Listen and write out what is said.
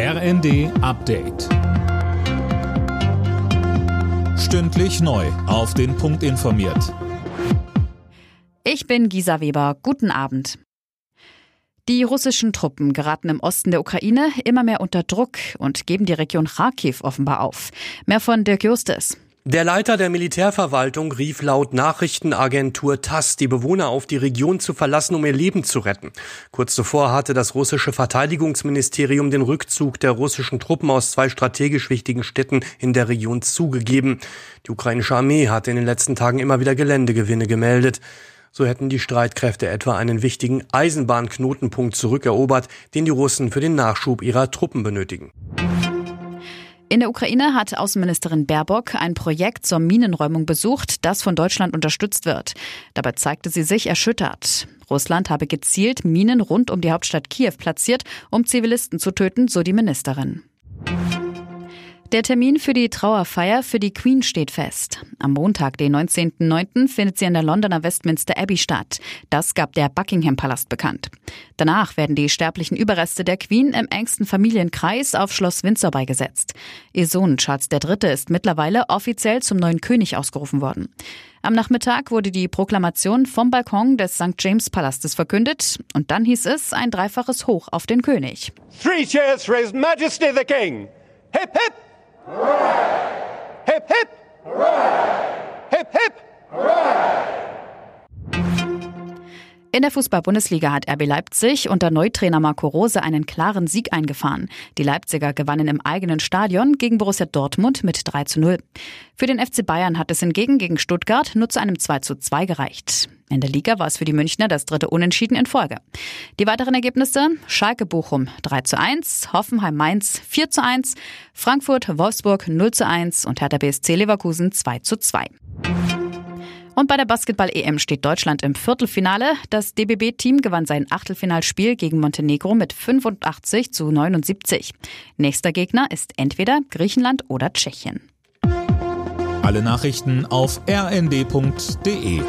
RND Update. Stündlich neu. Auf den Punkt informiert. Ich bin Gisa Weber. Guten Abend. Die russischen Truppen geraten im Osten der Ukraine immer mehr unter Druck und geben die Region Kharkiv offenbar auf. Mehr von Dirk Justes. Der Leiter der Militärverwaltung rief laut Nachrichtenagentur TASS die Bewohner auf, die Region zu verlassen, um ihr Leben zu retten. Kurz zuvor hatte das russische Verteidigungsministerium den Rückzug der russischen Truppen aus zwei strategisch wichtigen Städten in der Region zugegeben. Die ukrainische Armee hatte in den letzten Tagen immer wieder Geländegewinne gemeldet. So hätten die Streitkräfte etwa einen wichtigen Eisenbahnknotenpunkt zurückerobert, den die Russen für den Nachschub ihrer Truppen benötigen. In der Ukraine hat Außenministerin Baerbock ein Projekt zur Minenräumung besucht, das von Deutschland unterstützt wird. Dabei zeigte sie sich erschüttert. Russland habe gezielt Minen rund um die Hauptstadt Kiew platziert, um Zivilisten zu töten, so die Ministerin. Der Termin für die Trauerfeier für die Queen steht fest. Am Montag, den 19.09., findet sie in der Londoner Westminster Abbey statt. Das gab der Buckingham Palast bekannt. Danach werden die sterblichen Überreste der Queen im engsten Familienkreis auf Schloss Windsor beigesetzt. Ihr Sohn Charles III. ist mittlerweile offiziell zum neuen König ausgerufen worden. Am Nachmittag wurde die Proklamation vom Balkon des St. James Palastes verkündet und dann hieß es ein dreifaches Hoch auf den König. Three cheers for His Majesty the King. Hip hip! In der Fußball-Bundesliga hat RB Leipzig unter Neutrainer Marco Rose einen klaren Sieg eingefahren. Die Leipziger gewannen im eigenen Stadion gegen Borussia Dortmund mit 3 zu 0. Für den FC Bayern hat es hingegen gegen Stuttgart nur zu einem 2 zu 2 gereicht. In der Liga war es für die Münchner das dritte Unentschieden in Folge. Die weiteren Ergebnisse: Schalke Bochum 3 zu 1, Hoffenheim Mainz 4 zu 1, Frankfurt Wolfsburg 0 zu 1 und Hertha BSC Leverkusen 2 zu 2. Und bei der Basketball-EM steht Deutschland im Viertelfinale. Das DBB-Team gewann sein Achtelfinalspiel gegen Montenegro mit 85 zu 79. Nächster Gegner ist entweder Griechenland oder Tschechien. Alle Nachrichten auf rnd.de